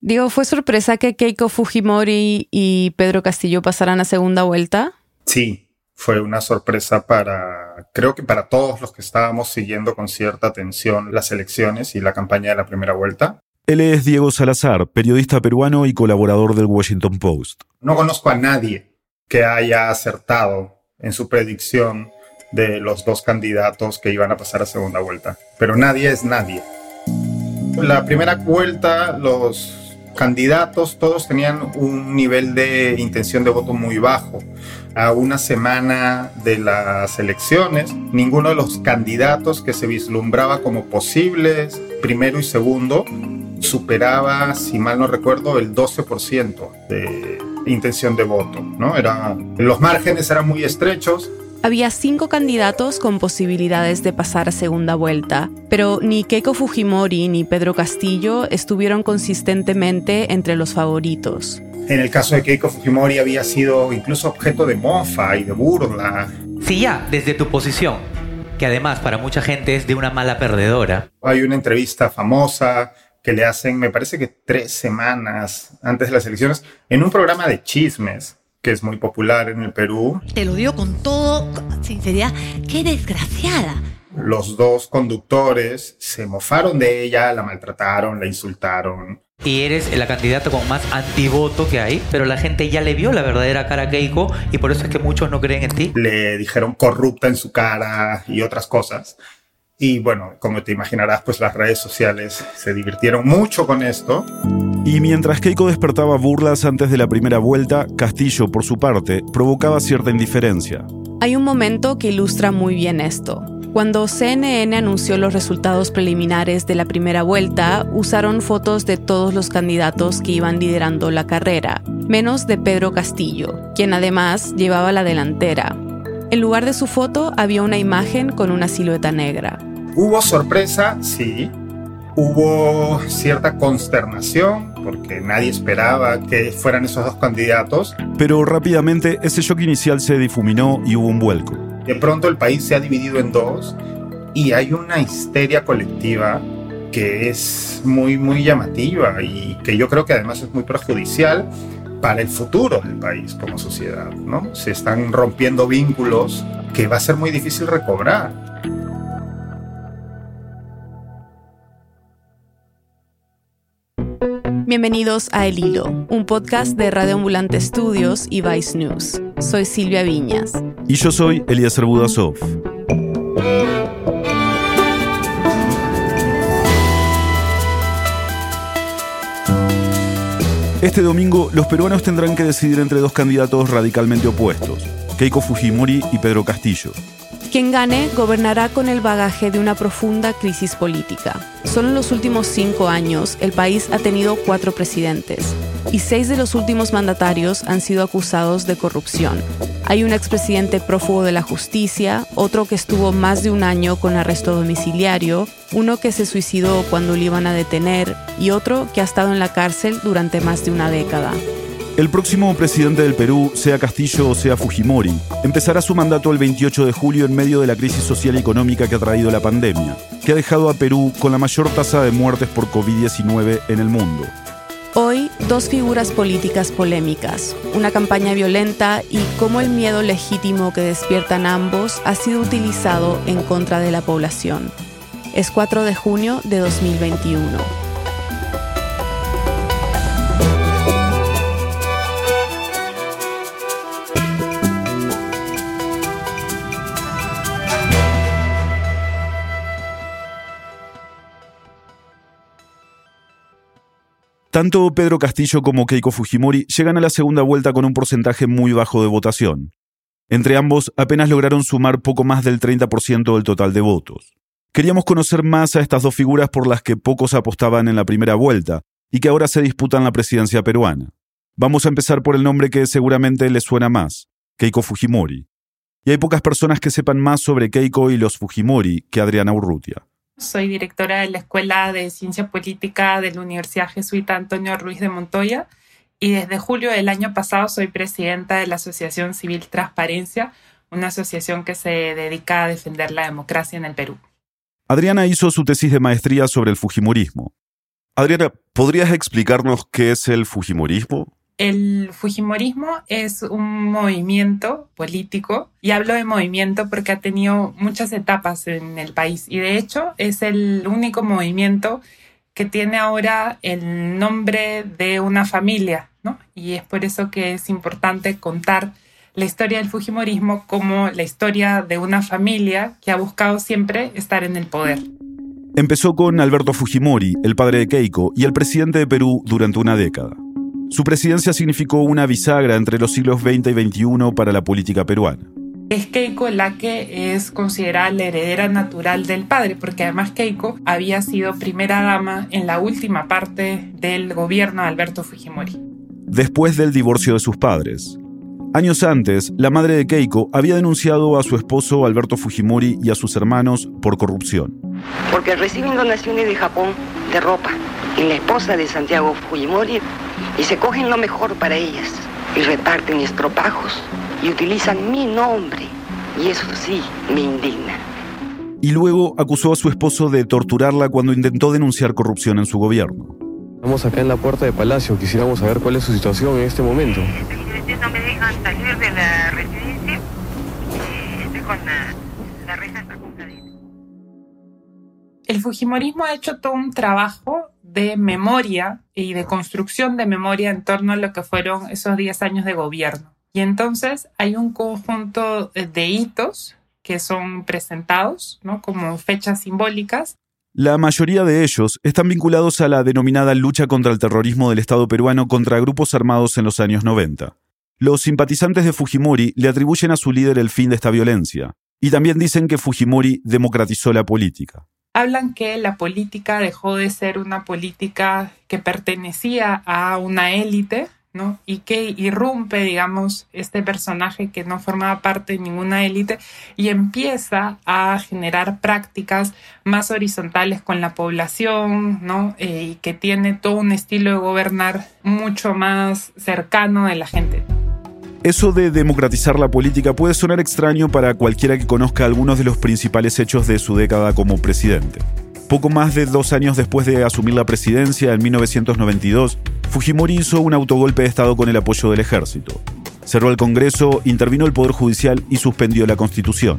Digo, ¿fue sorpresa que Keiko Fujimori y Pedro Castillo pasaran a segunda vuelta? Sí, fue una sorpresa para, creo que para todos los que estábamos siguiendo con cierta atención las elecciones y la campaña de la primera vuelta. Él es Diego Salazar, periodista peruano y colaborador del Washington Post. No conozco a nadie que haya acertado en su predicción de los dos candidatos que iban a pasar a segunda vuelta. Pero nadie es nadie. La primera vuelta, los candidatos todos tenían un nivel de intención de voto muy bajo. A una semana de las elecciones, ninguno de los candidatos que se vislumbraba como posibles, primero y segundo, superaba, si mal no recuerdo, el 12% de intención de voto. ¿no? Era, los márgenes eran muy estrechos, había cinco candidatos con posibilidades de pasar a segunda vuelta, pero ni Keiko Fujimori ni Pedro Castillo estuvieron consistentemente entre los favoritos. En el caso de Keiko Fujimori había sido incluso objeto de mofa y de burla. Sí, ya, desde tu posición, que además para mucha gente es de una mala perdedora. Hay una entrevista famosa que le hacen, me parece que tres semanas antes de las elecciones, en un programa de chismes que es muy popular en el Perú. Te lo digo con todo sinceridad, qué desgraciada. Los dos conductores se mofaron de ella, la maltrataron, la insultaron. Y eres la candidata con más antivoto que hay, pero la gente ya le vio la verdadera cara a Keiko y por eso es que muchos no creen en ti. Le dijeron corrupta en su cara y otras cosas. Y bueno, como te imaginarás, pues las redes sociales se divirtieron mucho con esto. Y mientras Keiko despertaba burlas antes de la primera vuelta, Castillo, por su parte, provocaba cierta indiferencia. Hay un momento que ilustra muy bien esto. Cuando CNN anunció los resultados preliminares de la primera vuelta, usaron fotos de todos los candidatos que iban liderando la carrera, menos de Pedro Castillo, quien además llevaba la delantera. En lugar de su foto había una imagen con una silueta negra. Hubo sorpresa, sí. Hubo cierta consternación porque nadie esperaba que fueran esos dos candidatos. Pero rápidamente ese shock inicial se difuminó y hubo un vuelco. De pronto el país se ha dividido en dos y hay una histeria colectiva que es muy, muy llamativa y que yo creo que además es muy perjudicial para el futuro del país como sociedad, ¿no? Se están rompiendo vínculos que va a ser muy difícil recobrar. Bienvenidos a El Hilo, un podcast de Radio Ambulante Estudios y Vice News. Soy Silvia Viñas. Y yo soy Eliezer Budasov. Este domingo, los peruanos tendrán que decidir entre dos candidatos radicalmente opuestos, Keiko Fujimori y Pedro Castillo. Quien gane gobernará con el bagaje de una profunda crisis política. Solo en los últimos cinco años, el país ha tenido cuatro presidentes y seis de los últimos mandatarios han sido acusados de corrupción. Hay un expresidente prófugo de la justicia, otro que estuvo más de un año con arresto domiciliario, uno que se suicidó cuando lo iban a detener y otro que ha estado en la cárcel durante más de una década. El próximo presidente del Perú, sea Castillo o sea Fujimori, empezará su mandato el 28 de julio en medio de la crisis social y económica que ha traído la pandemia, que ha dejado a Perú con la mayor tasa de muertes por COVID-19 en el mundo. Hoy, dos figuras políticas polémicas, una campaña violenta y cómo el miedo legítimo que despiertan ambos ha sido utilizado en contra de la población. Es 4 de junio de 2021. Tanto Pedro Castillo como Keiko Fujimori llegan a la segunda vuelta con un porcentaje muy bajo de votación. Entre ambos apenas lograron sumar poco más del 30% del total de votos. Queríamos conocer más a estas dos figuras por las que pocos apostaban en la primera vuelta y que ahora se disputan la presidencia peruana. Vamos a empezar por el nombre que seguramente les suena más, Keiko Fujimori. Y hay pocas personas que sepan más sobre Keiko y los Fujimori que Adriana Urrutia. Soy directora de la Escuela de Ciencia Política de la Universidad Jesuita Antonio Ruiz de Montoya y desde julio del año pasado soy presidenta de la Asociación Civil Transparencia, una asociación que se dedica a defender la democracia en el Perú. Adriana hizo su tesis de maestría sobre el Fujimorismo. Adriana, ¿podrías explicarnos qué es el Fujimorismo? El Fujimorismo es un movimiento político y hablo de movimiento porque ha tenido muchas etapas en el país y de hecho es el único movimiento que tiene ahora el nombre de una familia, ¿no? Y es por eso que es importante contar la historia del Fujimorismo como la historia de una familia que ha buscado siempre estar en el poder. Empezó con Alberto Fujimori, el padre de Keiko, y el presidente de Perú durante una década. Su presidencia significó una bisagra entre los siglos XX y XXI para la política peruana. Es Keiko la que es considerada la heredera natural del padre, porque además Keiko había sido primera dama en la última parte del gobierno de Alberto Fujimori. Después del divorcio de sus padres. Años antes, la madre de Keiko había denunciado a su esposo Alberto Fujimori y a sus hermanos por corrupción. Porque reciben donaciones de Japón de ropa en la esposa de Santiago Fujimori y se cogen lo mejor para ellas y reparten estropajos y utilizan mi nombre y eso sí me indigna. Y luego acusó a su esposo de torturarla cuando intentó denunciar corrupción en su gobierno. Estamos acá en la puerta de Palacio, quisiéramos saber cuál es su situación en este momento. No me dejan salir de la residencia, estoy con la, la reja El Fujimorismo ha hecho todo un trabajo de memoria y de construcción de memoria en torno a lo que fueron esos 10 años de gobierno. Y entonces hay un conjunto de hitos que son presentados ¿no? como fechas simbólicas. La mayoría de ellos están vinculados a la denominada lucha contra el terrorismo del Estado peruano contra grupos armados en los años 90. Los simpatizantes de Fujimori le atribuyen a su líder el fin de esta violencia, y también dicen que Fujimori democratizó la política hablan que la política dejó de ser una política que pertenecía a una élite, ¿no? Y que irrumpe, digamos, este personaje que no formaba parte de ninguna élite y empieza a generar prácticas más horizontales con la población, ¿no? Eh, y que tiene todo un estilo de gobernar mucho más cercano de la gente. Eso de democratizar la política puede sonar extraño para cualquiera que conozca algunos de los principales hechos de su década como presidente. Poco más de dos años después de asumir la presidencia, en 1992, Fujimori hizo un autogolpe de Estado con el apoyo del ejército. Cerró el Congreso, intervino el Poder Judicial y suspendió la Constitución.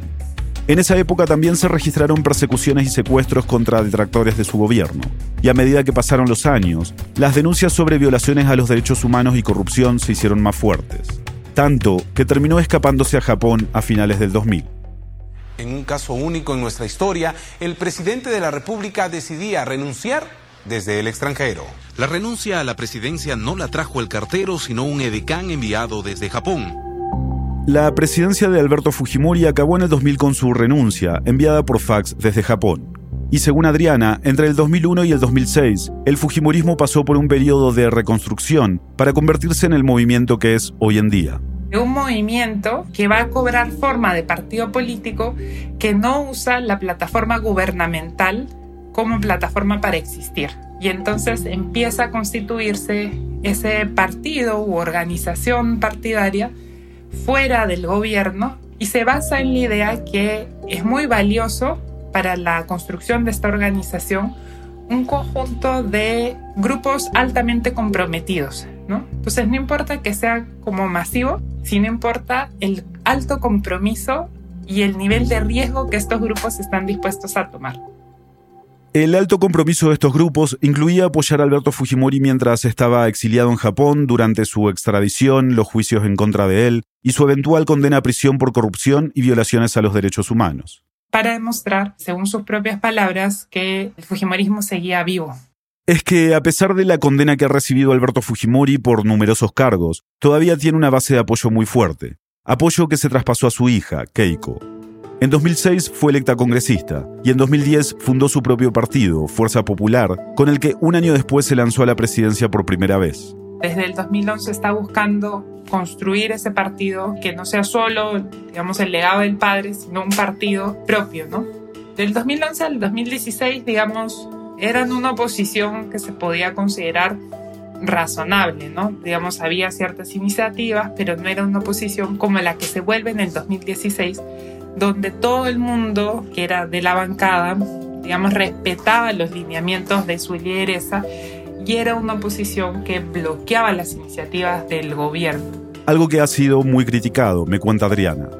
En esa época también se registraron persecuciones y secuestros contra detractores de su gobierno. Y a medida que pasaron los años, las denuncias sobre violaciones a los derechos humanos y corrupción se hicieron más fuertes tanto que terminó escapándose a Japón a finales del 2000. En un caso único en nuestra historia, el presidente de la República decidía renunciar desde el extranjero. La renuncia a la presidencia no la trajo el cartero, sino un edecán enviado desde Japón. La presidencia de Alberto Fujimori acabó en el 2000 con su renuncia, enviada por fax desde Japón. Y según Adriana, entre el 2001 y el 2006, el Fujimorismo pasó por un periodo de reconstrucción para convertirse en el movimiento que es hoy en día. Un movimiento que va a cobrar forma de partido político que no usa la plataforma gubernamental como plataforma para existir. Y entonces empieza a constituirse ese partido u organización partidaria fuera del gobierno y se basa en la idea que es muy valioso para la construcción de esta organización un conjunto de grupos altamente comprometidos, ¿no? Entonces no importa que sea como masivo, sino importa el alto compromiso y el nivel de riesgo que estos grupos están dispuestos a tomar. El alto compromiso de estos grupos incluía apoyar a Alberto Fujimori mientras estaba exiliado en Japón durante su extradición, los juicios en contra de él y su eventual condena a prisión por corrupción y violaciones a los derechos humanos para demostrar, según sus propias palabras, que el Fujimorismo seguía vivo. Es que, a pesar de la condena que ha recibido Alberto Fujimori por numerosos cargos, todavía tiene una base de apoyo muy fuerte. Apoyo que se traspasó a su hija, Keiko. En 2006 fue electa congresista y en 2010 fundó su propio partido, Fuerza Popular, con el que un año después se lanzó a la presidencia por primera vez. Desde el 2011 está buscando construir ese partido que no sea solo, digamos, el legado del padre, sino un partido propio, ¿no? Del 2011 al 2016, digamos, eran una oposición que se podía considerar razonable, ¿no? Digamos, había ciertas iniciativas, pero no era una oposición como la que se vuelve en el 2016, donde todo el mundo que era de la bancada, digamos, respetaba los lineamientos de su lideresa y era una oposición que bloqueaba las iniciativas del gobierno. Algo que ha sido muy criticado, me cuenta Adriana.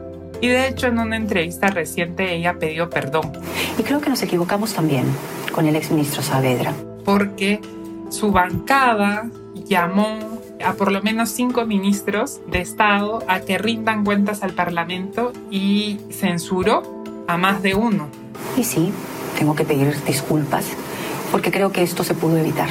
Y de hecho en una entrevista reciente ella pidió perdón. Y creo que nos equivocamos también con el exministro Saavedra. Porque su bancada llamó a por lo menos cinco ministros de Estado a que rindan cuentas al Parlamento y censuró a más de uno. Y sí, tengo que pedir disculpas porque creo que esto se pudo evitar.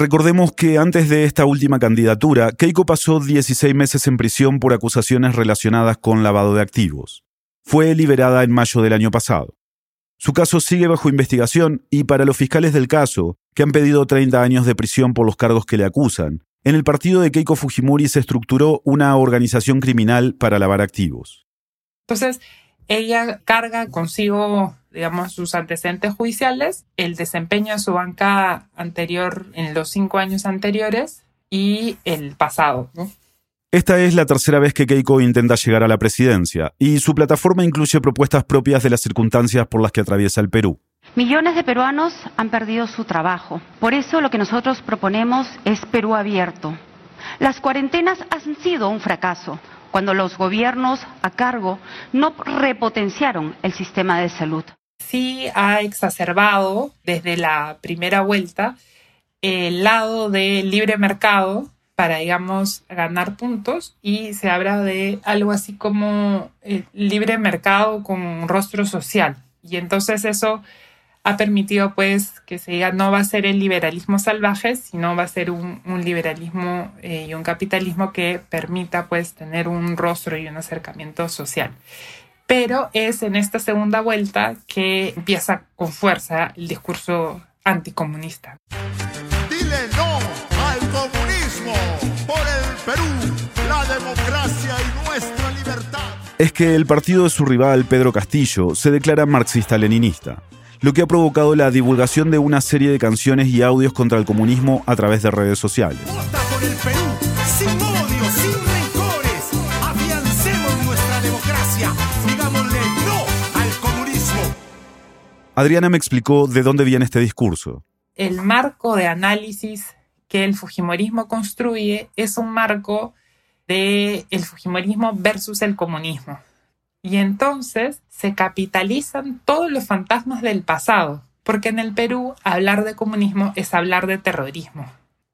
Recordemos que antes de esta última candidatura, Keiko pasó 16 meses en prisión por acusaciones relacionadas con lavado de activos. Fue liberada en mayo del año pasado. Su caso sigue bajo investigación y para los fiscales del caso, que han pedido 30 años de prisión por los cargos que le acusan, en el partido de Keiko Fujimori se estructuró una organización criminal para lavar activos. Entonces, ella carga consigo, digamos, sus antecedentes judiciales, el desempeño de su banca anterior en los cinco años anteriores y el pasado. Esta es la tercera vez que Keiko intenta llegar a la presidencia y su plataforma incluye propuestas propias de las circunstancias por las que atraviesa el Perú. Millones de peruanos han perdido su trabajo. Por eso lo que nosotros proponemos es Perú abierto. Las cuarentenas han sido un fracaso cuando los gobiernos a cargo no repotenciaron el sistema de salud. Sí ha exacerbado desde la primera vuelta el lado del libre mercado para, digamos, ganar puntos y se habla de algo así como el libre mercado con rostro social. Y entonces eso ha permitido pues que se diga no va a ser el liberalismo salvaje, sino va a ser un, liberalismo eh, y un capitalismo que permita pues tener un rostro y un acercamiento social. Pero es en esta segunda vuelta que empieza con fuerza el discurso anticomunista. Dile no al comunismo por el Perú, la democracia y nuestra libertad. Es que el partido de su rival, Pedro Castillo, se declara marxista-leninista lo que ha provocado la divulgación de una serie de canciones y audios contra el comunismo a través de redes sociales. Adriana me explicó de dónde viene este discurso. El marco de análisis que el Fujimorismo construye es un marco de el Fujimorismo versus el comunismo. Y entonces se capitalizan todos los fantasmas del pasado, porque en el Perú hablar de comunismo es hablar de terrorismo.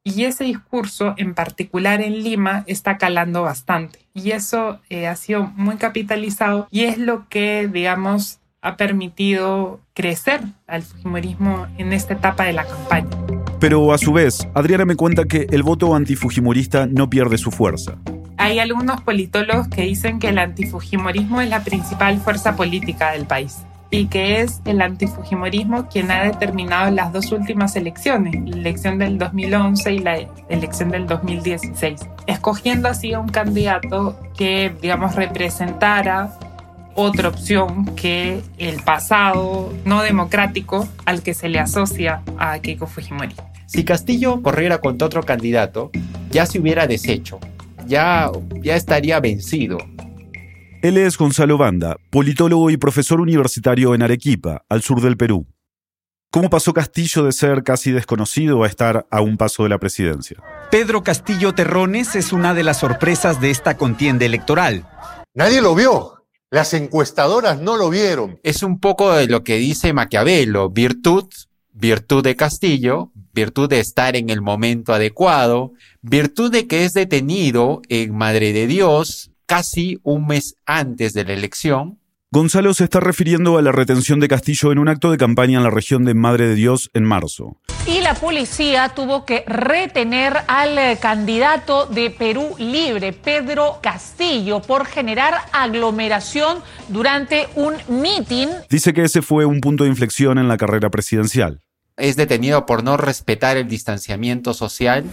Y ese discurso, en particular en Lima, está calando bastante. Y eso eh, ha sido muy capitalizado y es lo que, digamos, ha permitido crecer al Fujimorismo en esta etapa de la campaña. Pero a su vez, Adriana me cuenta que el voto antifujimorista no pierde su fuerza. Hay algunos politólogos que dicen que el antifujimorismo es la principal fuerza política del país y que es el antifujimorismo quien ha determinado las dos últimas elecciones, la elección del 2011 y la elección del 2016, escogiendo así a un candidato que, digamos, representara otra opción que el pasado no democrático al que se le asocia a Keiko Fujimori. Si Castillo corriera contra otro candidato, ya se hubiera deshecho ya, ya estaría vencido. Él es Gonzalo Banda, politólogo y profesor universitario en Arequipa, al sur del Perú. ¿Cómo pasó Castillo de ser casi desconocido a estar a un paso de la presidencia? Pedro Castillo Terrones es una de las sorpresas de esta contienda electoral. Nadie lo vio. Las encuestadoras no lo vieron. Es un poco de lo que dice Maquiavelo, virtud virtud de Castillo, virtud de estar en el momento adecuado, virtud de que es detenido en Madre de Dios casi un mes antes de la elección. Gonzalo se está refiriendo a la retención de Castillo en un acto de campaña en la región de Madre de Dios en marzo. Y la policía tuvo que retener al eh, candidato de Perú Libre, Pedro Castillo, por generar aglomeración durante un mitin. Dice que ese fue un punto de inflexión en la carrera presidencial es detenido por no respetar el distanciamiento social,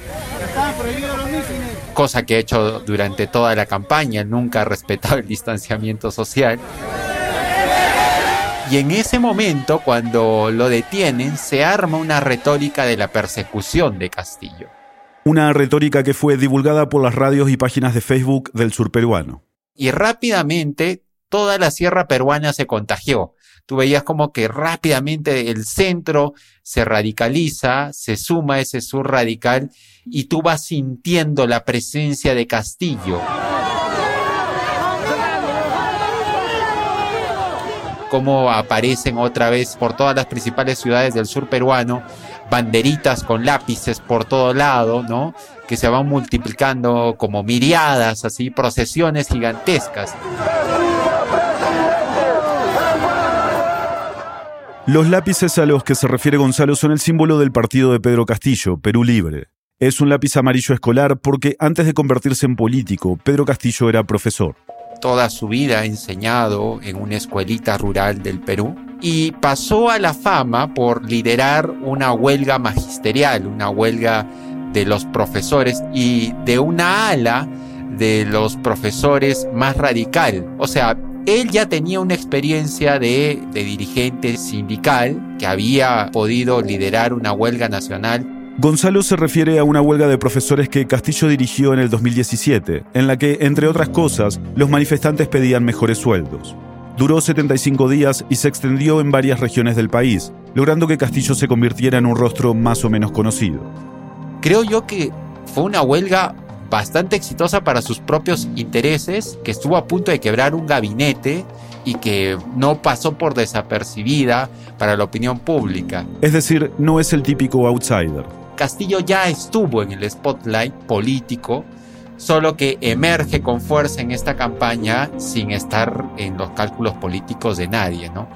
cosa que ha hecho durante toda la campaña, nunca ha respetado el distanciamiento social. Y en ese momento, cuando lo detienen, se arma una retórica de la persecución de Castillo. Una retórica que fue divulgada por las radios y páginas de Facebook del sur peruano. Y rápidamente toda la sierra peruana se contagió tú veías como que rápidamente el centro se radicaliza, se suma ese sur radical y tú vas sintiendo la presencia de Castillo. Cómo aparecen otra vez por todas las principales ciudades del sur peruano banderitas con lápices por todo lado, ¿no? Que se van multiplicando como miriadas, así, procesiones gigantescas. Los lápices a los que se refiere Gonzalo son el símbolo del partido de Pedro Castillo, Perú Libre. Es un lápiz amarillo escolar porque antes de convertirse en político, Pedro Castillo era profesor. Toda su vida ha enseñado en una escuelita rural del Perú y pasó a la fama por liderar una huelga magisterial, una huelga de los profesores y de una ala de los profesores más radical. O sea, él ya tenía una experiencia de, de dirigente sindical que había podido liderar una huelga nacional Gonzalo se refiere a una huelga de profesores que Castillo dirigió en el 2017, en la que, entre otras cosas, los manifestantes pedían mejores sueldos. Duró 75 días y se extendió en varias regiones del país, logrando que Castillo se convirtiera en un rostro más o menos conocido. Creo yo que fue una huelga bastante exitosa para sus propios intereses, que estuvo a punto de quebrar un gabinete y que no pasó por desapercibida para la opinión pública. Es decir, no es el típico outsider. Castillo ya estuvo en el spotlight político, solo que emerge con fuerza en esta campaña sin estar en los cálculos políticos de nadie, ¿no?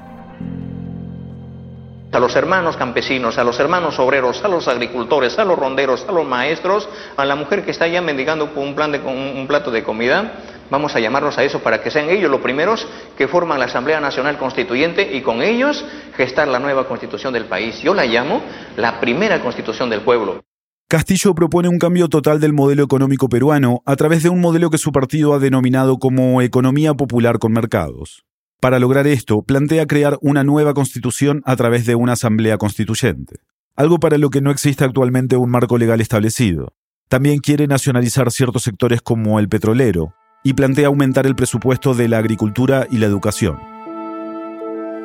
A los hermanos campesinos, a los hermanos obreros, a los agricultores, a los ronderos, a los maestros, a la mujer que está ya mendigando un, de, un plato de comida, vamos a llamarlos a eso para que sean ellos los primeros que forman la Asamblea Nacional Constituyente y con ellos gestar la nueva constitución del país. Yo la llamo la primera constitución del pueblo. Castillo propone un cambio total del modelo económico peruano a través de un modelo que su partido ha denominado como economía popular con mercados. Para lograr esto, plantea crear una nueva constitución a través de una asamblea constituyente, algo para lo que no existe actualmente un marco legal establecido. También quiere nacionalizar ciertos sectores como el petrolero y plantea aumentar el presupuesto de la agricultura y la educación.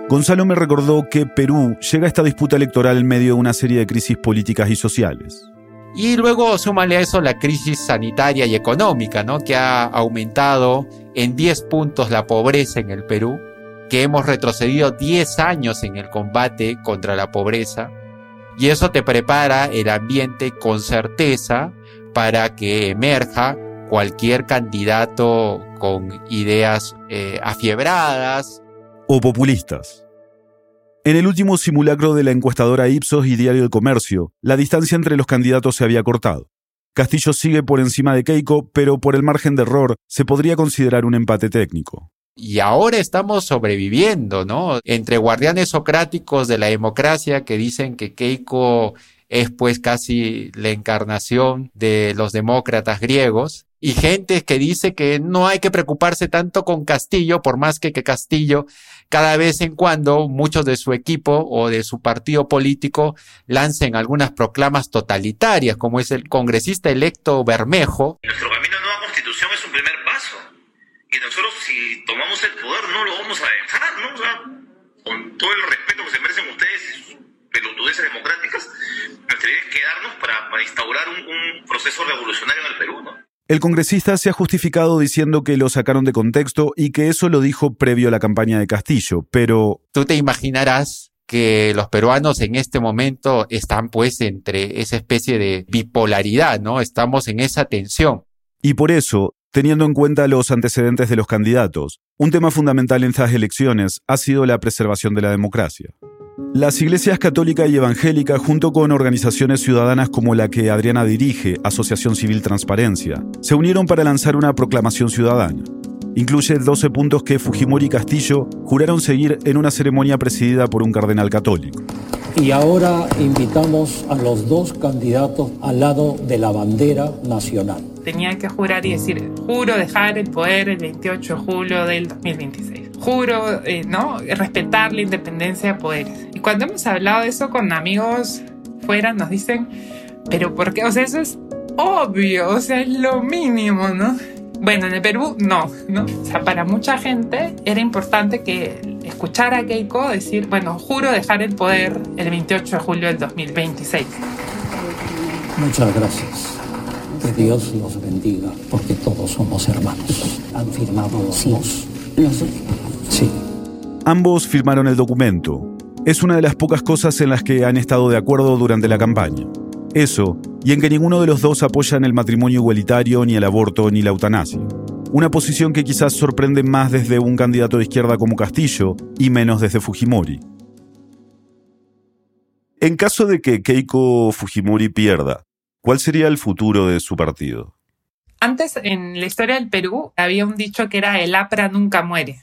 Gonzalo me recordó que Perú llega a esta disputa electoral en medio de una serie de crisis políticas y sociales. Y luego súmale a eso la crisis sanitaria y económica, ¿no? Que ha aumentado en 10 puntos la pobreza en el Perú, que hemos retrocedido 10 años en el combate contra la pobreza. Y eso te prepara el ambiente con certeza para que emerja cualquier candidato con ideas eh, afiebradas. O populistas. En el último simulacro de la encuestadora Ipsos y Diario del Comercio, la distancia entre los candidatos se había cortado. Castillo sigue por encima de Keiko, pero por el margen de error se podría considerar un empate técnico. Y ahora estamos sobreviviendo, ¿no? Entre guardianes socráticos de la democracia que dicen que Keiko es pues casi la encarnación de los demócratas griegos y gente que dice que no hay que preocuparse tanto con Castillo, por más que, que Castillo cada vez en cuando muchos de su equipo o de su partido político lancen algunas proclamas totalitarias, como es el congresista electo Bermejo. Nuestro camino a nueva constitución es un primer paso. Y nosotros, si tomamos el poder, no lo vamos a dejar, ¿no? O sea, con todo el respeto que se merecen ustedes y sus pelotudeces democráticas, nuestra idea es quedarnos para, instaurar un, un proceso revolucionario en el Perú, ¿no? El congresista se ha justificado diciendo que lo sacaron de contexto y que eso lo dijo previo a la campaña de Castillo, pero... Tú te imaginarás que los peruanos en este momento están pues entre esa especie de bipolaridad, ¿no? Estamos en esa tensión. Y por eso, teniendo en cuenta los antecedentes de los candidatos, un tema fundamental en estas elecciones ha sido la preservación de la democracia. Las iglesias católica y evangélica, junto con organizaciones ciudadanas como la que Adriana dirige, Asociación Civil Transparencia, se unieron para lanzar una proclamación ciudadana. Incluye 12 puntos que Fujimori y Castillo juraron seguir en una ceremonia presidida por un cardenal católico. Y ahora invitamos a los dos candidatos al lado de la bandera nacional. Tenía que jurar y decir, juro dejar el poder el 28 de julio del 2026 juro, eh, ¿no? Respetar la independencia de poderes. Y cuando hemos hablado de eso con amigos fuera, nos dicen, pero ¿por qué? O sea, eso es obvio, o sea, es lo mínimo, ¿no? Bueno, en el Perú no, ¿no? O sea, para mucha gente era importante que escuchar a Keiko decir, bueno, juro dejar el poder el 28 de julio del 2026. Muchas gracias. Que Dios los bendiga, porque todos somos hermanos. Han firmado los dos. Sí. Ambos firmaron el documento. Es una de las pocas cosas en las que han estado de acuerdo durante la campaña. Eso, y en que ninguno de los dos apoyan el matrimonio igualitario, ni el aborto, ni la eutanasia. Una posición que quizás sorprende más desde un candidato de izquierda como Castillo y menos desde Fujimori. En caso de que Keiko Fujimori pierda, ¿cuál sería el futuro de su partido? Antes, en la historia del Perú, había un dicho que era el APRA nunca muere.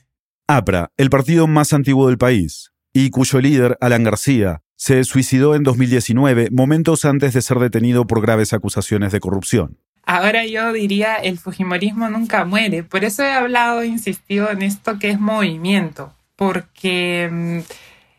APRA, el partido más antiguo del país, y cuyo líder, Alan García, se suicidó en 2019, momentos antes de ser detenido por graves acusaciones de corrupción. Ahora yo diría el Fujimorismo nunca muere. Por eso he hablado, insistido en esto que es movimiento, porque mm,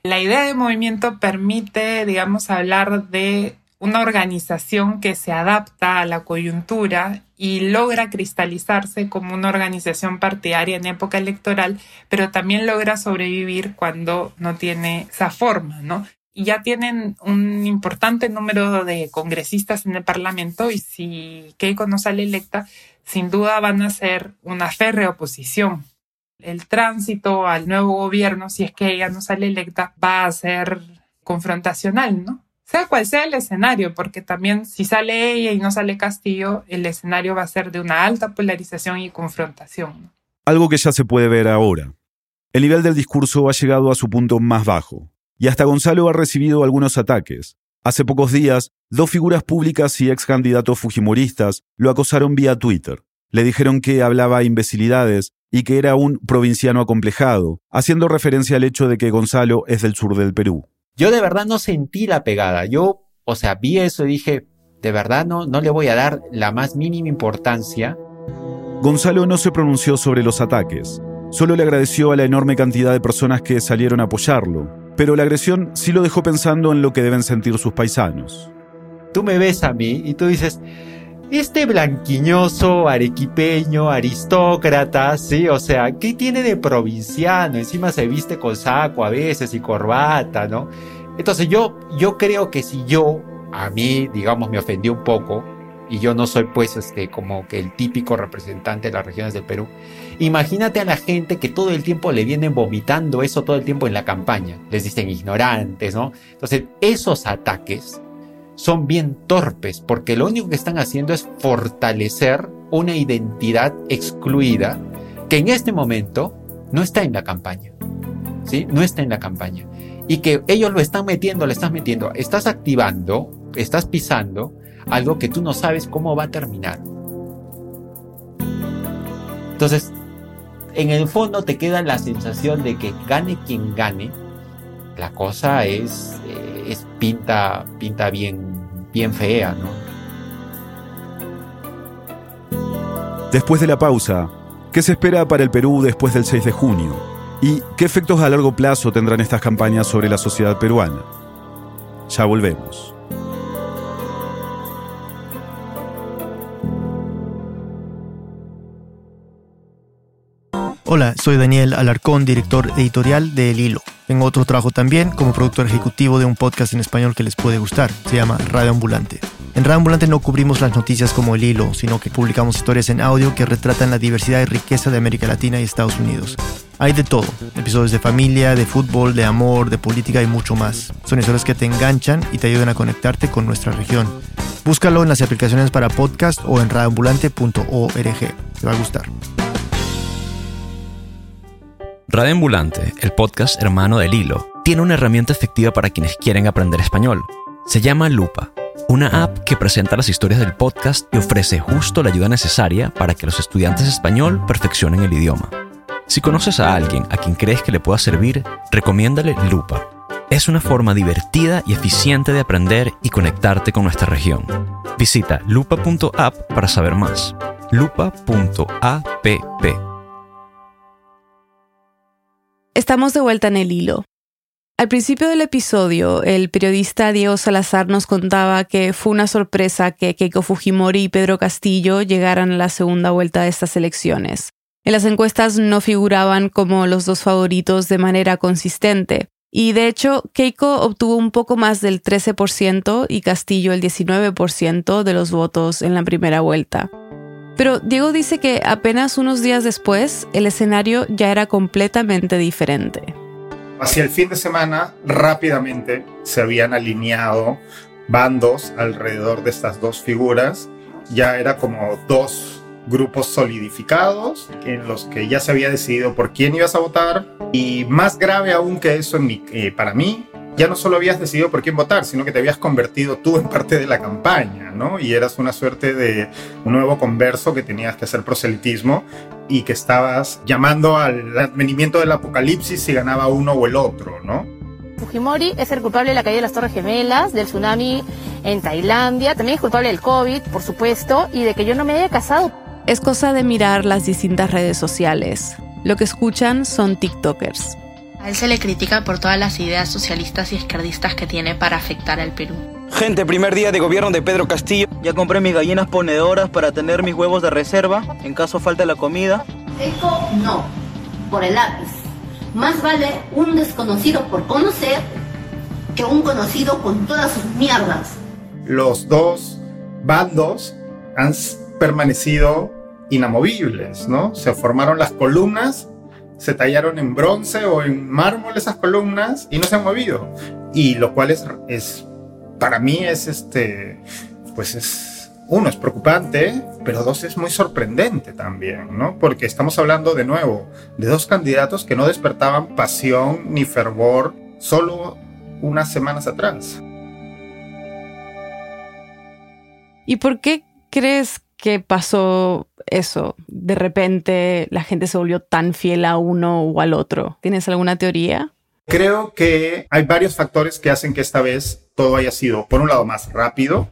la idea de movimiento permite, digamos, hablar de una organización que se adapta a la coyuntura y logra cristalizarse como una organización partidaria en época electoral, pero también logra sobrevivir cuando no tiene esa forma, ¿no? Ya tienen un importante número de congresistas en el Parlamento y si Keiko no sale electa, sin duda van a ser una férrea oposición. El tránsito al nuevo gobierno, si es que ella no sale electa, va a ser confrontacional, ¿no? sea cual sea el escenario, porque también si sale ella y no sale Castillo, el escenario va a ser de una alta polarización y confrontación. Algo que ya se puede ver ahora. El nivel del discurso ha llegado a su punto más bajo, y hasta Gonzalo ha recibido algunos ataques. Hace pocos días, dos figuras públicas y ex candidatos fujimoristas lo acosaron vía Twitter. Le dijeron que hablaba imbecilidades y que era un provinciano acomplejado, haciendo referencia al hecho de que Gonzalo es del sur del Perú. Yo de verdad no sentí la pegada. Yo, o sea, vi eso y dije, de verdad no, no le voy a dar la más mínima importancia. Gonzalo no se pronunció sobre los ataques. Solo le agradeció a la enorme cantidad de personas que salieron a apoyarlo. Pero la agresión sí lo dejó pensando en lo que deben sentir sus paisanos. Tú me ves a mí y tú dices, este blanquiñoso, arequipeño, aristócrata, sí, o sea, ¿qué tiene de provinciano? Encima se viste con saco a veces y corbata, ¿no? Entonces yo, yo creo que si yo, a mí, digamos, me ofendió un poco, y yo no soy pues este como que el típico representante de las regiones del Perú. Imagínate a la gente que todo el tiempo le vienen vomitando eso todo el tiempo en la campaña. Les dicen ignorantes, ¿no? Entonces, esos ataques son bien torpes porque lo único que están haciendo es fortalecer una identidad excluida que en este momento no está en la campaña. ¿Sí? No está en la campaña. Y que ellos lo están metiendo, le estás metiendo. Estás activando, estás pisando algo que tú no sabes cómo va a terminar. Entonces, en el fondo te queda la sensación de que gane quien gane, la cosa es, eh, es pinta, pinta bien bien fea, ¿no? Después de la pausa, ¿qué se espera para el Perú después del 6 de junio? ¿Y qué efectos a largo plazo tendrán estas campañas sobre la sociedad peruana? Ya volvemos. Hola, soy Daniel Alarcón, director editorial de El Hilo. Tengo otro trabajo también como productor ejecutivo de un podcast en español que les puede gustar. Se llama Radio Ambulante. En Radio Ambulante no cubrimos las noticias como el hilo, sino que publicamos historias en audio que retratan la diversidad y riqueza de América Latina y Estados Unidos. Hay de todo, episodios de familia, de fútbol, de amor, de política y mucho más. Son historias que te enganchan y te ayudan a conectarte con nuestra región. Búscalo en las aplicaciones para podcast o en radioambulante.org. Te va a gustar. Radio Ambulante, el podcast hermano del hilo, tiene una herramienta efectiva para quienes quieren aprender español. Se llama Lupa, una app que presenta las historias del podcast y ofrece justo la ayuda necesaria para que los estudiantes español perfeccionen el idioma. Si conoces a alguien a quien crees que le pueda servir, recomiéndale Lupa. Es una forma divertida y eficiente de aprender y conectarte con nuestra región. Visita lupa.app para saber más. lupa.app Estamos de vuelta en el hilo. Al principio del episodio, el periodista Diego Salazar nos contaba que fue una sorpresa que Keiko Fujimori y Pedro Castillo llegaran a la segunda vuelta de estas elecciones. En las encuestas no figuraban como los dos favoritos de manera consistente, y de hecho Keiko obtuvo un poco más del 13% y Castillo el 19% de los votos en la primera vuelta. Pero Diego dice que apenas unos días después el escenario ya era completamente diferente. Hacia el fin de semana, rápidamente se habían alineado bandos alrededor de estas dos figuras. Ya era como dos grupos solidificados en los que ya se había decidido por quién ibas a votar. Y más grave aún que eso eh, para mí ya no solo habías decidido por quién votar, sino que te habías convertido tú en parte de la campaña, ¿no? Y eras una suerte de un nuevo converso que tenías que hacer proselitismo y que estabas llamando al advenimiento del apocalipsis si ganaba uno o el otro, ¿no? Fujimori es el culpable de la caída de las Torres Gemelas, del tsunami en Tailandia, también es culpable del COVID, por supuesto, y de que yo no me haya casado. Es cosa de mirar las distintas redes sociales. Lo que escuchan son TikTokers. A él se le critica por todas las ideas socialistas y izquierdistas que tiene para afectar al Perú. Gente, primer día de gobierno de Pedro Castillo. Ya compré mis gallinas ponedoras para tener mis huevos de reserva en caso falte la comida. Eco no, por el lápiz. Más vale un desconocido por conocer que un conocido con todas sus mierdas. Los dos bandos han permanecido inamovibles, ¿no? Se formaron las columnas se tallaron en bronce o en mármol esas columnas y no se han movido. Y lo cual es, es para mí es este, pues es, uno, es preocupante, pero dos, es muy sorprendente también, ¿no? Porque estamos hablando de nuevo de dos candidatos que no despertaban pasión ni fervor solo unas semanas atrás. ¿Y por qué crees que pasó eso? De repente la gente se volvió tan fiel a uno o al otro. ¿Tienes alguna teoría? Creo que hay varios factores que hacen que esta vez todo haya sido, por un lado, más rápido.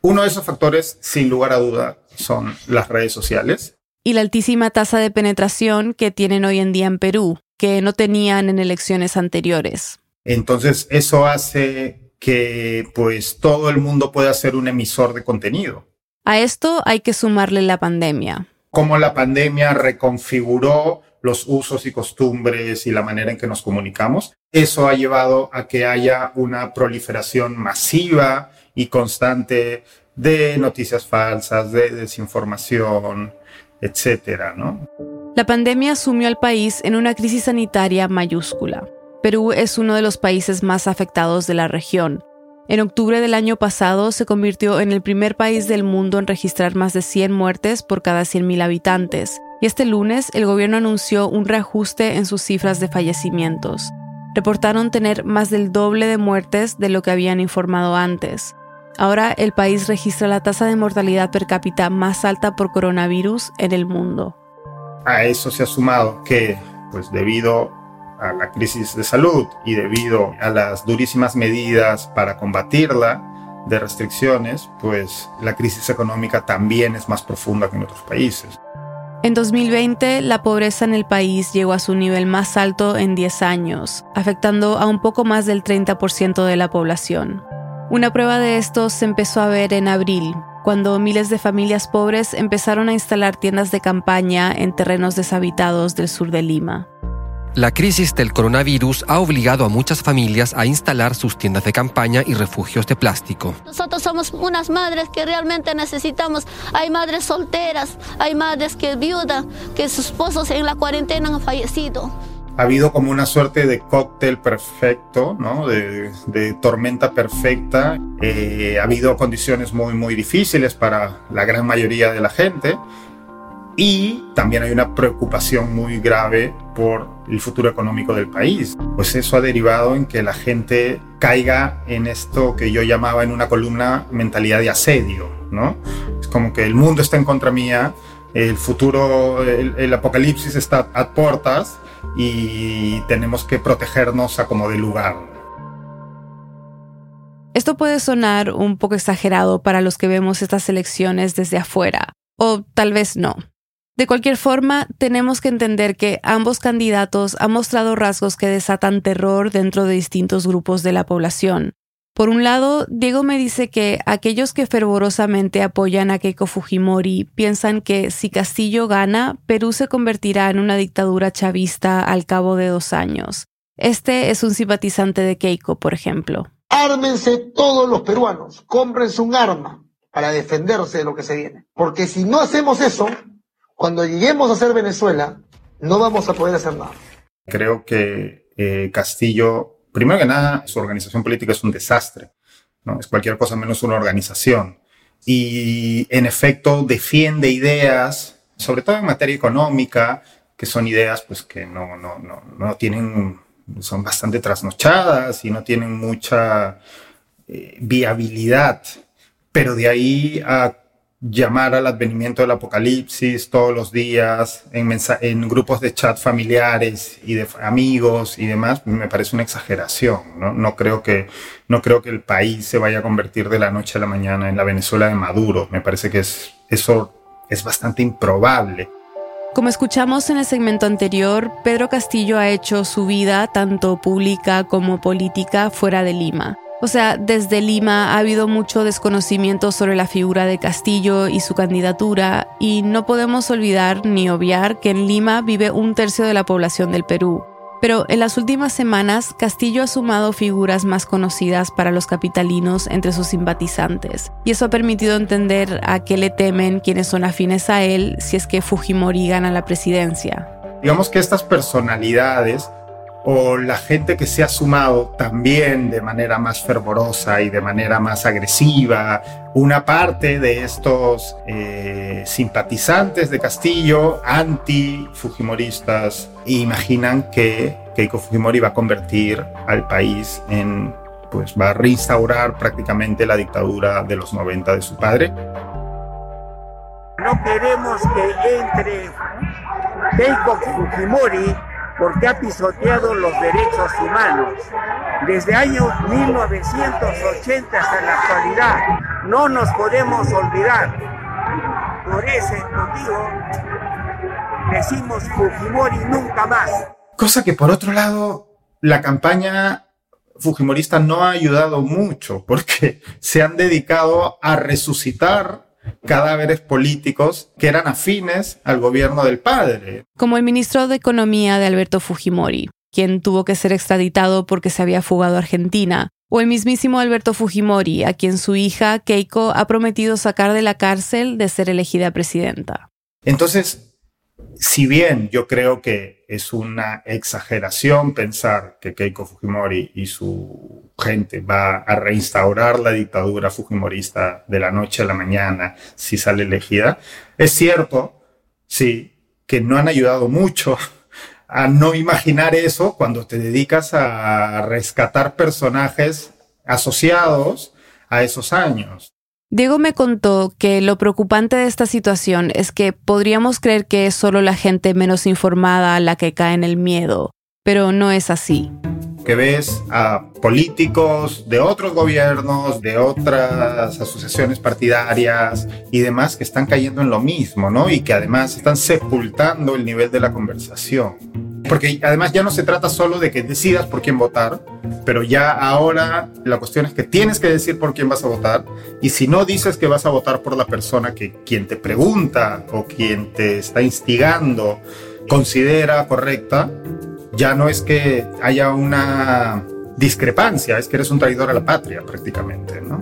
Uno de esos factores, sin lugar a duda, son las redes sociales. Y la altísima tasa de penetración que tienen hoy en día en Perú, que no tenían en elecciones anteriores. Entonces, eso hace que pues todo el mundo pueda ser un emisor de contenido. A esto hay que sumarle la pandemia. Cómo la pandemia reconfiguró los usos y costumbres y la manera en que nos comunicamos. Eso ha llevado a que haya una proliferación masiva y constante de noticias falsas, de desinformación, etcétera, ¿no? La pandemia sumió al país en una crisis sanitaria mayúscula. Perú es uno de los países más afectados de la región, en octubre del año pasado se convirtió en el primer país del mundo en registrar más de 100 muertes por cada 100.000 habitantes, y este lunes el gobierno anunció un reajuste en sus cifras de fallecimientos. Reportaron tener más del doble de muertes de lo que habían informado antes. Ahora el país registra la tasa de mortalidad per cápita más alta por coronavirus en el mundo. A eso se ha sumado que, pues debido a la crisis de salud y debido a las durísimas medidas para combatirla de restricciones, pues la crisis económica también es más profunda que en otros países. En 2020, la pobreza en el país llegó a su nivel más alto en 10 años, afectando a un poco más del 30% de la población. Una prueba de esto se empezó a ver en abril, cuando miles de familias pobres empezaron a instalar tiendas de campaña en terrenos deshabitados del sur de Lima. La crisis del coronavirus ha obligado a muchas familias a instalar sus tiendas de campaña y refugios de plástico. Nosotros somos unas madres que realmente necesitamos. Hay madres solteras, hay madres que viudas, que sus esposos en la cuarentena han fallecido. Ha habido como una suerte de cóctel perfecto, ¿no? de, tormenta perfecta. Eh, ha habido condiciones muy, muy difíciles para la gran mayoría de la gente y también hay una preocupación muy grave por el futuro económico del país. Pues eso ha derivado en que la gente caiga en esto que yo llamaba en una columna mentalidad de asedio, ¿no? Es como que el mundo está en contra mía, el futuro, el, apocalipsis está a puertas y tenemos que protegernos a como de lugar. Esto puede sonar un poco exagerado para los que vemos estas elecciones desde afuera, o tal vez no. De cualquier forma, tenemos que entender que ambos candidatos han mostrado rasgos que desatan terror dentro de distintos grupos de la población. Por un lado, Diego me dice que aquellos que fervorosamente apoyan a Keiko Fujimori piensan que si Castillo gana, Perú se convertirá en una dictadura chavista al cabo de dos años. Este es un simpatizante de Keiko, por ejemplo. Ármense todos los peruanos, cómprense un arma para defenderse de lo que se viene. Porque si no hacemos eso, cuando lleguemos a ser Venezuela, no vamos a poder hacer nada. Creo que eh, Castillo primero que nada, su organización política es un desastre, ¿no? Es cualquier cosa menos una organización. Y en efecto defiende ideas, sobre todo en materia económica, que son ideas pues que no, no, no, no tienen, son bastante trasnochadas y no tienen mucha eh, viabilidad. Pero de ahí a llamar al advenimiento del apocalipsis todos los días en, en grupos de chat familiares y de amigos y demás, me parece una exageración. ¿no? No, creo que, no creo que el país se vaya a convertir de la noche a la mañana en la Venezuela de Maduro. Me parece que es, eso es bastante improbable. Como escuchamos en el segmento anterior, Pedro Castillo ha hecho su vida, tanto pública como política, fuera de Lima. O sea, desde Lima ha habido mucho desconocimiento sobre la figura de Castillo y su candidatura, y no podemos olvidar ni obviar que en Lima vive un tercio de la población del Perú. Pero en las últimas semanas, Castillo ha sumado figuras más conocidas para los capitalinos entre sus simpatizantes, y eso ha permitido entender a qué le temen quienes son afines a él si es que Fujimori gana la presidencia. Digamos que estas personalidades o la gente que se ha sumado también de manera más fervorosa y de manera más agresiva. Una parte de estos eh, simpatizantes de Castillo, anti-fujimoristas, imaginan que Keiko Fujimori va a convertir al país en, pues va a reinstaurar prácticamente la dictadura de los 90 de su padre. No queremos que entre Keiko Fujimori porque ha pisoteado los derechos humanos. Desde año 1980 hasta la actualidad, no nos podemos olvidar. Por ese motivo, decimos Fujimori nunca más. Cosa que por otro lado, la campaña fujimorista no ha ayudado mucho, porque se han dedicado a resucitar cadáveres políticos que eran afines al gobierno del padre. Como el ministro de Economía de Alberto Fujimori, quien tuvo que ser extraditado porque se había fugado a Argentina, o el mismísimo Alberto Fujimori, a quien su hija Keiko ha prometido sacar de la cárcel de ser elegida presidenta. Entonces, si bien yo creo que es una exageración pensar que Keiko Fujimori y su gente va a reinstaurar la dictadura fujimorista de la noche a la mañana si sale elegida, es cierto, sí, que no han ayudado mucho a no imaginar eso cuando te dedicas a rescatar personajes asociados a esos años. Diego me contó que lo preocupante de esta situación es que podríamos creer que es solo la gente menos informada la que cae en el miedo, pero no es así. Que ves a políticos de otros gobiernos, de otras asociaciones partidarias y demás que están cayendo en lo mismo, ¿no? Y que además están sepultando el nivel de la conversación. Porque además ya no se trata solo de que decidas por quién votar, pero ya ahora la cuestión es que tienes que decir por quién vas a votar y si no dices que vas a votar por la persona que quien te pregunta o quien te está instigando considera correcta, ya no es que haya una discrepancia, es que eres un traidor a la patria prácticamente, ¿no?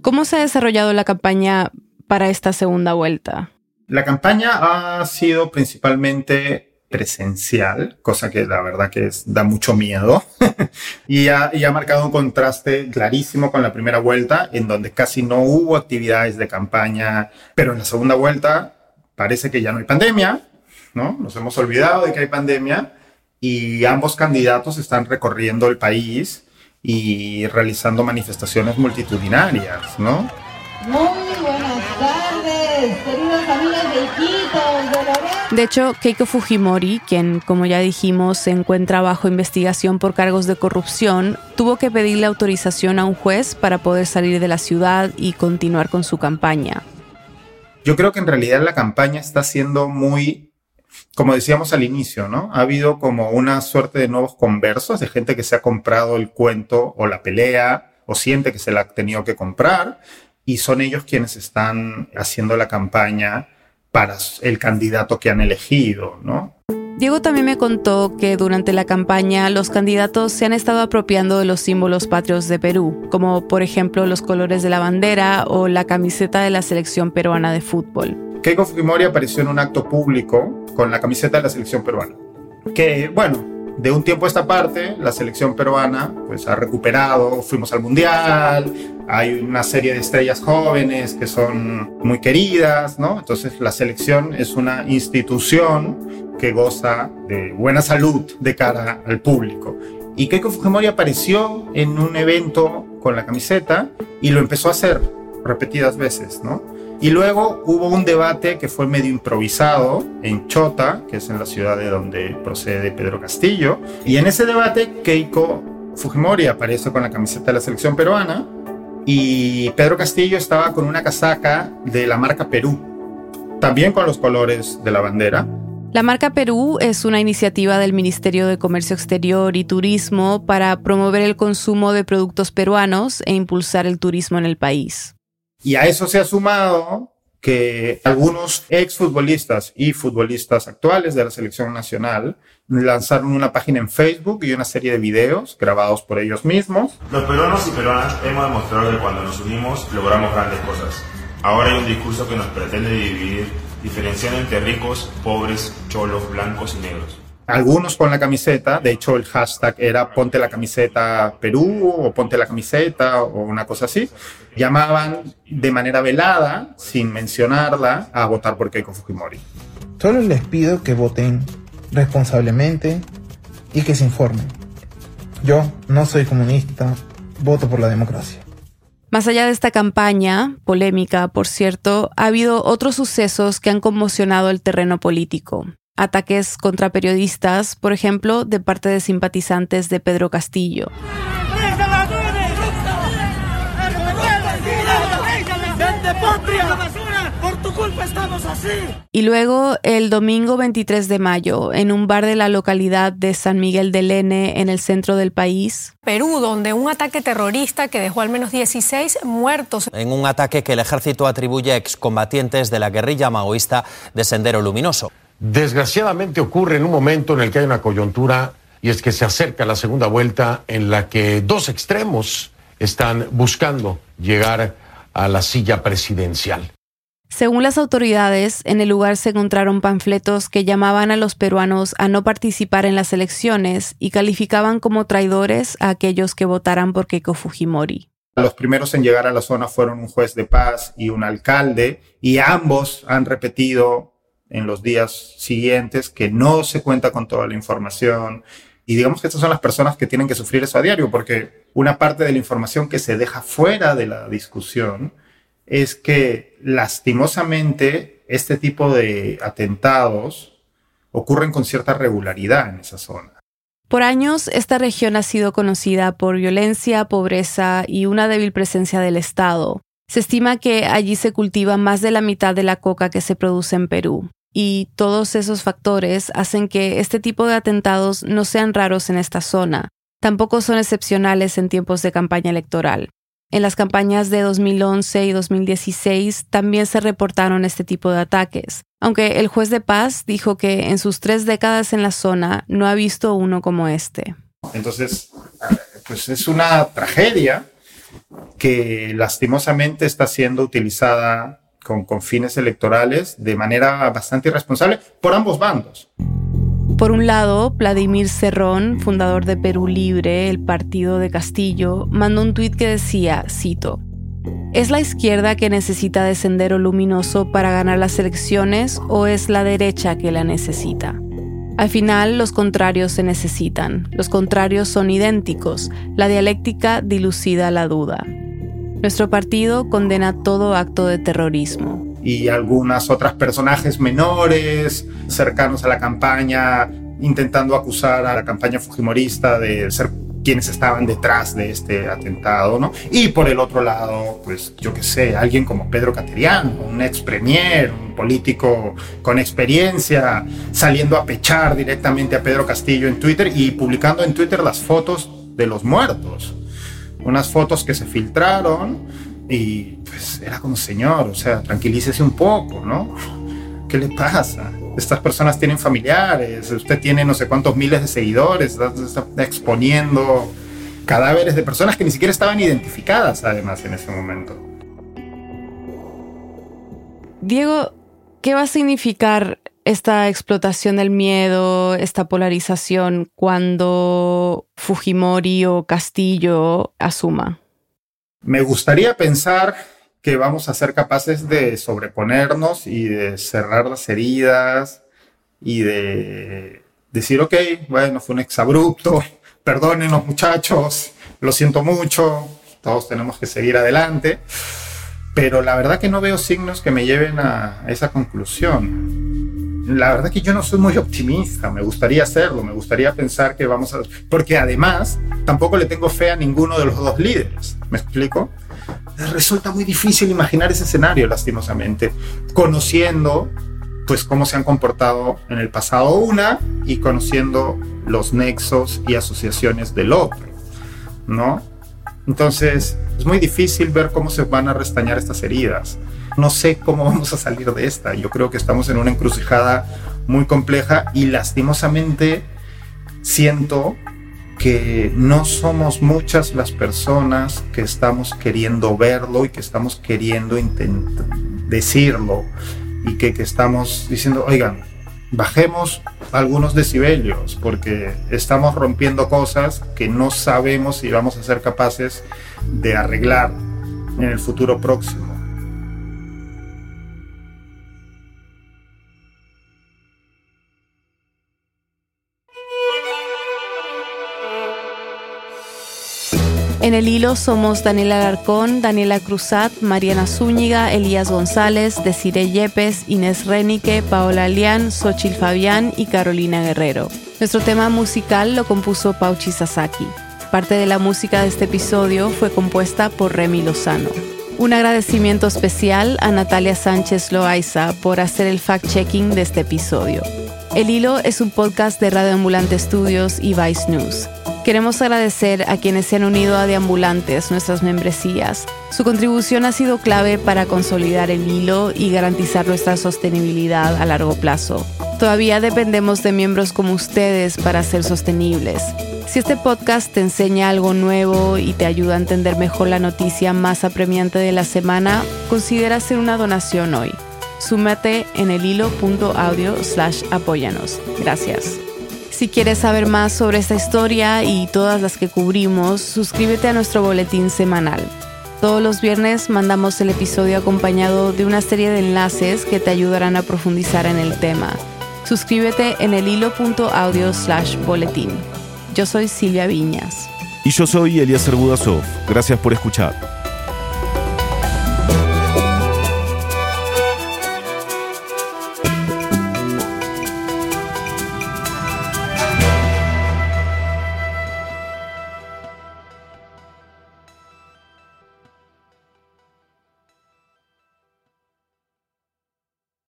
¿Cómo se ha desarrollado la campaña para esta segunda vuelta? La campaña ha sido principalmente presencial, cosa que la verdad que da mucho miedo, y, ha, y, ha, marcado un contraste clarísimo con la primera vuelta, en donde casi no hubo actividades de campaña, pero en la segunda vuelta parece que ya no hay pandemia, ¿no? Nos hemos olvidado de que hay pandemia y ambos candidatos están recorriendo el país y realizando manifestaciones multitudinarias, ¿no? Muy buenas tardes, queridos amigos de hecho, Keiko Fujimori, quien, como ya dijimos, se encuentra bajo investigación por cargos de corrupción, tuvo que pedirle autorización a un juez para poder salir de la ciudad y continuar con su campaña. Yo creo que en realidad la campaña está siendo muy como decíamos al inicio, ¿no? Ha habido como una suerte de nuevos conversos, de gente que se ha comprado el cuento o la pelea o siente que se la ha tenido que comprar y son ellos quienes están haciendo la campaña para el candidato que han elegido, ¿no? Diego también me contó que durante la campaña los candidatos se han estado apropiando de los símbolos patrios de Perú, como por ejemplo los colores de la bandera o la camiseta de la selección peruana de fútbol. Keiko Fujimori apareció en un acto público con la camiseta de la selección peruana. Que, bueno, de un tiempo a esta parte, la selección peruana pues ha recuperado, fuimos al mundial, hay una serie de estrellas jóvenes que son muy queridas, ¿no? Entonces la selección es una institución que goza de buena salud de cara al público. Y Keiko Fujimori apareció en un evento con la camiseta y lo empezó a hacer repetidas veces, ¿no? Y luego hubo un debate que fue medio improvisado en Chota, que es en la ciudad de donde procede Pedro Castillo. Y en ese debate Keiko Fujimori aparece con la camiseta de la selección peruana y Pedro Castillo estaba con una casaca de la marca Perú, también con los colores de la bandera. La marca Perú es una iniciativa del Ministerio de Comercio Exterior y Turismo para promover el consumo de productos peruanos e impulsar el turismo en el país. Y a eso se ha sumado que algunos exfutbolistas y futbolistas actuales de la selección nacional lanzaron una página en Facebook y una serie de videos grabados por ellos mismos. Los peruanos y peruanas hemos demostrado que cuando nos unimos logramos grandes cosas. Ahora hay un discurso que nos pretende dividir, diferenciando entre ricos, pobres, cholos, blancos y negros algunos con la camiseta, de hecho el hashtag era ponte la camiseta Perú o ponte la camiseta o una cosa así, llamaban de manera velada, sin mencionarla, a votar por Keiko Fujimori. Solo les pido que voten responsablemente y que se informen. Yo no soy comunista, voto por la democracia. Más allá de esta campaña, polémica por cierto, ha habido otros sucesos que han conmocionado el terreno político ataques contra periodistas, por ejemplo, de parte de simpatizantes de Pedro Castillo. Y luego, el domingo 23 de mayo, en un bar de la localidad de San Miguel del N, en el centro del país. Perú, donde un ataque terrorista que dejó al menos 16 muertos. En un ataque que el ejército atribuye a excombatientes de la guerrilla maoísta de Sendero Luminoso. Desgraciadamente ocurre en un momento en el que hay una coyuntura y es que se acerca la segunda vuelta en la que dos extremos están buscando llegar a la silla presidencial. Según las autoridades, en el lugar se encontraron panfletos que llamaban a los peruanos a no participar en las elecciones y calificaban como traidores a aquellos que votaran por Keiko Fujimori. Los primeros en llegar a la zona fueron un juez de paz y un alcalde, y ambos han repetido en los días siguientes, que no se cuenta con toda la información. Y digamos que estas son las personas que tienen que sufrir eso a diario, porque una parte de la información que se deja fuera de la discusión es que lastimosamente este tipo de atentados ocurren con cierta regularidad en esa zona. Por años, esta región ha sido conocida por violencia, pobreza y una débil presencia del Estado. Se estima que allí se cultiva más de la mitad de la coca que se produce en Perú y todos esos factores hacen que este tipo de atentados no sean raros en esta zona. Tampoco son excepcionales en tiempos de campaña electoral. En las campañas de 2011 y 2016 también se reportaron este tipo de ataques, aunque el juez de paz dijo que en sus tres décadas en la zona no ha visto uno como este. Entonces, pues es una tragedia que lastimosamente está siendo utilizada con, fines electorales de manera bastante irresponsable por ambos bandos. Por un lado, Vladimir Cerrón, fundador de Perú Libre, el partido de Castillo, mandó un tuit que decía, cito, ¿Es la izquierda que necesita de Sendero Luminoso para ganar las elecciones o es la derecha que la necesita? Al final, los contrarios se necesitan, los contrarios son idénticos, la dialéctica dilucida la duda. Nuestro partido condena todo acto de terrorismo. Y algunas otras personajes menores, cercanos a la campaña, intentando acusar a la campaña fujimorista de ser quienes estaban detrás de este atentado, ¿no? Y por el otro lado, pues yo qué sé, alguien como Pedro Cateriano, un ex premier, un político con experiencia, saliendo a pechar directamente a Pedro Castillo en Twitter y publicando en Twitter las fotos de los muertos. Unas fotos que se filtraron y pues era como, señor, o sea, tranquilícese un poco, ¿no? ¿Qué le pasa? Estas personas tienen familiares, usted tiene no sé cuántos miles de seguidores, está exponiendo cadáveres de personas que ni siquiera estaban identificadas además en ese momento. Diego, ¿qué va a significar esta explotación del miedo, esta polarización cuando Fujimori o Castillo asuma? Me gustaría pensar que vamos a ser capaces de sobreponernos y de cerrar las heridas y de decir, ok, bueno, fue un exabrupto, perdónenos muchachos, lo siento mucho, todos tenemos que seguir adelante, pero la verdad que no veo signos que me lleven a esa conclusión. La verdad que yo no soy muy optimista, me gustaría hacerlo, me gustaría pensar que vamos a... Porque además tampoco le tengo fe a ninguno de los dos líderes, ¿me explico? resulta muy difícil imaginar ese escenario, lastimosamente, conociendo pues cómo se han comportado en el pasado una y conociendo los nexos y asociaciones del otro, ¿no? Entonces, es muy difícil ver cómo se van a restañar estas heridas. No sé cómo vamos a salir de esta. Yo creo que estamos en una encrucijada muy compleja y lastimosamente siento que no somos muchas las personas que estamos queriendo verlo y que estamos queriendo decirlo y que, que estamos diciendo, oigan, bajemos algunos decibelios porque estamos rompiendo cosas que no sabemos si vamos a ser capaces de arreglar en el futuro próximo. En el hilo somos Daniela Alarcón, Daniela Cruzat, Mariana Zúñiga, Elías González, Desiree Yepes, Inés Renique, Paola Alián, Xochil Fabián y Carolina Guerrero. Nuestro tema musical lo compuso Pauchi Sasaki. Parte de la música de este episodio fue compuesta por Remy Lozano. Un agradecimiento especial a Natalia Sánchez Loaiza por hacer el fact-checking de este episodio. El Hilo es un podcast de Radio Ambulante Studios y Vice News. Queremos agradecer a quienes se han unido a Deambulantes, nuestras membresías. Su contribución ha sido clave para consolidar el hilo y garantizar nuestra sostenibilidad a largo plazo. Todavía dependemos de miembros como ustedes para ser sostenibles. Si este podcast te enseña algo nuevo y te ayuda a entender mejor la noticia más apremiante de la semana, considera hacer una donación hoy. Súmate en el hilo.audio slash apóyanos. Gracias. Si quieres saber más sobre esta historia y todas las que cubrimos, suscríbete a nuestro boletín semanal. Todos los viernes mandamos el episodio acompañado de una serie de enlaces que te ayudarán a profundizar en el tema. Suscríbete en el hilo.audio slash boletín. Yo soy Silvia Viñas. Y yo soy Elías Budasov. Gracias por escuchar.